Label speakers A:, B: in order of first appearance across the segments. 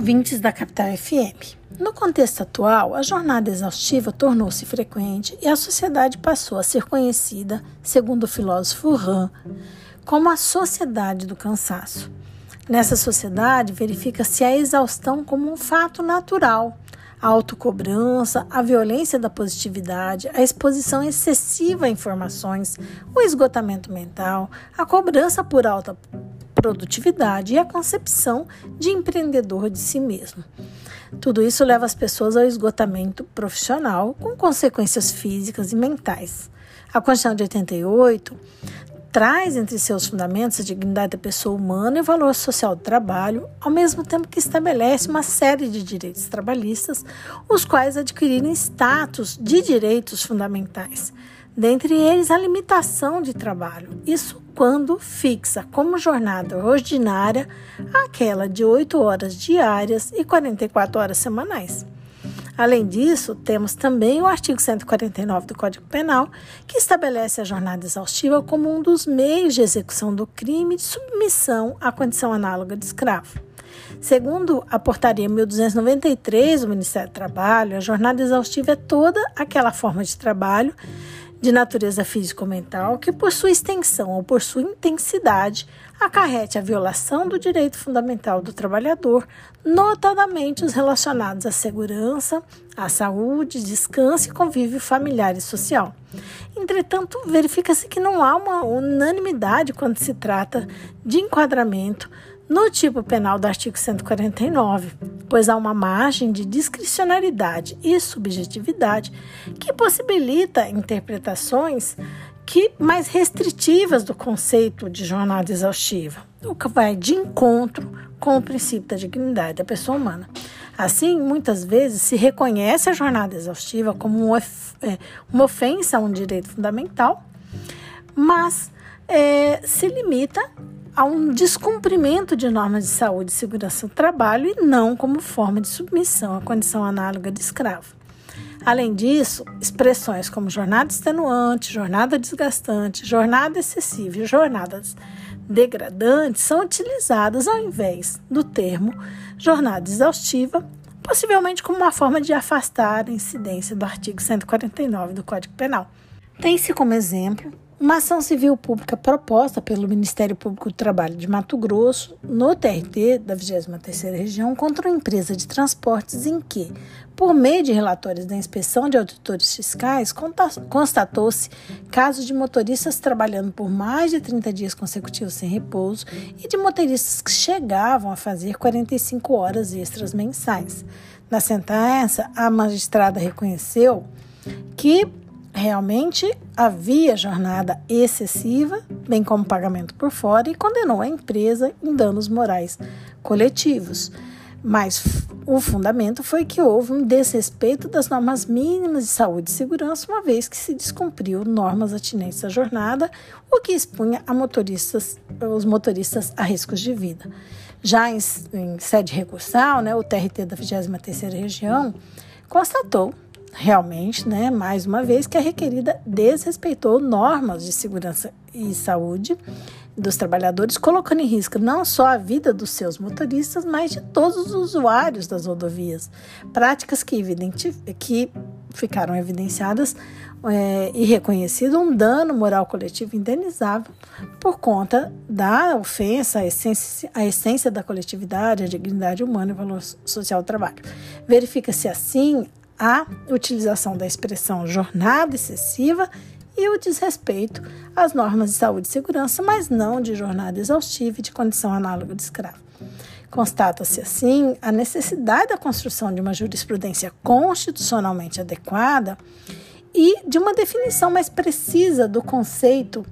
A: ouvintes da Capital FM. No contexto atual, a jornada exaustiva tornou-se frequente e a sociedade passou a ser conhecida, segundo o filósofo Ram, como a sociedade do cansaço. Nessa sociedade, verifica-se a exaustão como um fato natural. A autocobrança, a violência da positividade, a exposição excessiva a informações, o esgotamento mental, a cobrança por alta produtividade e a concepção de empreendedor de si mesmo. Tudo isso leva as pessoas ao esgotamento profissional, com consequências físicas e mentais. A Constituição de 88 traz entre seus fundamentos a dignidade da pessoa humana e o valor social do trabalho, ao mesmo tempo que estabelece uma série de direitos trabalhistas, os quais adquiriram status de direitos fundamentais, dentre eles a limitação de trabalho. Isso quando fixa como jornada ordinária aquela de 8 horas diárias e 44 horas semanais. Além disso, temos também o artigo 149 do Código Penal, que estabelece a jornada exaustiva como um dos meios de execução do crime de submissão à condição análoga de escravo. Segundo a portaria 1293 do Ministério do Trabalho, a jornada exaustiva é toda aquela forma de trabalho de natureza físico-mental que, por sua extensão ou por sua intensidade, acarrete a violação do direito fundamental do trabalhador, notadamente os relacionados à segurança, à saúde, descanso e convívio familiar e social. Entretanto, verifica-se que não há uma unanimidade quando se trata de enquadramento no tipo penal do artigo 149, pois há uma margem de discricionariedade e subjetividade que possibilita interpretações que mais restritivas do conceito de jornada exaustiva, o que vai de encontro com o princípio da dignidade da pessoa humana. Assim, muitas vezes se reconhece a jornada exaustiva como é, uma ofensa a um direito fundamental, mas é, se limita a um descumprimento de normas de saúde e segurança do trabalho e não como forma de submissão à condição análoga de escravo. Além disso, expressões como jornada extenuante, jornada desgastante, jornada excessiva e jornadas degradantes são utilizadas ao invés do termo jornada exaustiva, possivelmente como uma forma de afastar a incidência do artigo 149 do Código Penal. Tem-se como exemplo uma ação civil pública proposta pelo Ministério Público do Trabalho de Mato Grosso, no TRT da 23ª Região, contra uma empresa de transportes em que, por meio de relatórios da inspeção de auditores fiscais, constatou-se casos de motoristas trabalhando por mais de 30 dias consecutivos sem repouso e de motoristas que chegavam a fazer 45 horas extras mensais. Na sentença, a magistrada reconheceu que realmente havia jornada excessiva, bem como pagamento por fora, e condenou a empresa em danos morais coletivos. Mas o fundamento foi que houve um desrespeito das normas mínimas de saúde e segurança, uma vez que se descumpriu normas atinentes à jornada, o que expunha motoristas, os motoristas a riscos de vida. Já em, em sede recursal, né, o TRT da 23ª Região constatou realmente, né, mais uma vez, que a requerida desrespeitou normas de segurança e saúde dos trabalhadores, colocando em risco não só a vida dos seus motoristas, mas de todos os usuários das rodovias. Práticas que, que ficaram evidenciadas é, e reconhecido um dano moral coletivo indenizável por conta da ofensa à essência, à essência da coletividade, à dignidade humana e valor social do trabalho. Verifica-se assim a utilização da expressão jornada excessiva e o desrespeito às normas de saúde e segurança, mas não de jornada exaustiva e de condição análoga de escravo. Constata-se, assim, a necessidade da construção de uma jurisprudência constitucionalmente adequada e de uma definição mais precisa do conceito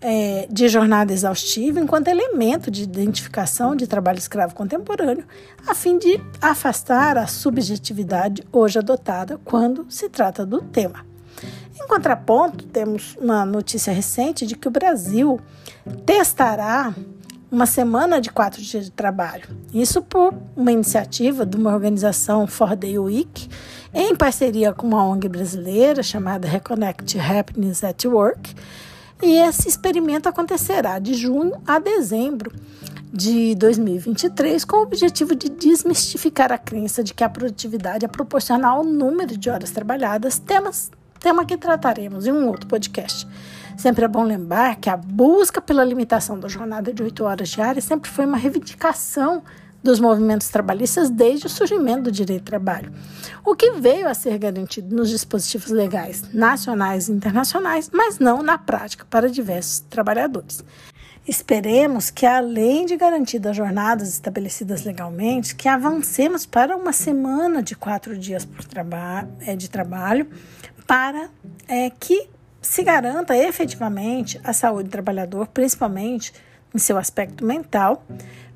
A: é, de jornada exaustiva enquanto elemento de identificação de trabalho escravo contemporâneo, a fim de afastar a subjetividade hoje adotada quando se trata do tema. Em contraponto, temos uma notícia recente de que o Brasil testará uma semana de quatro dias de trabalho. Isso por uma iniciativa de uma organização For Day Week, em parceria com uma ONG brasileira chamada Reconnect Happiness at Work, e esse experimento acontecerá de junho a dezembro de 2023 com o objetivo de desmistificar a crença de que a produtividade é proporcional ao número de horas trabalhadas, temas, tema que trataremos em um outro podcast. Sempre é bom lembrar que a busca pela limitação da jornada de 8 horas diárias sempre foi uma reivindicação dos movimentos trabalhistas desde o surgimento do direito do trabalho, o que veio a ser garantido nos dispositivos legais nacionais e internacionais, mas não na prática para diversos trabalhadores. Esperemos que, além de garantir as jornadas estabelecidas legalmente, que avancemos para uma semana de quatro dias traba é, de trabalho, para é, que se garanta efetivamente a saúde do trabalhador, principalmente em seu aspecto mental,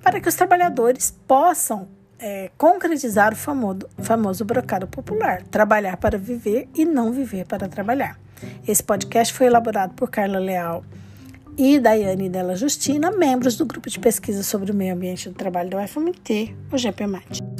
A: para que os trabalhadores possam é, concretizar o famoso, famoso brocado popular, trabalhar para viver e não viver para trabalhar. Esse podcast foi elaborado por Carla Leal e Daiane Della Justina, membros do grupo de pesquisa sobre o meio ambiente do trabalho da UFMT, o GPMAT.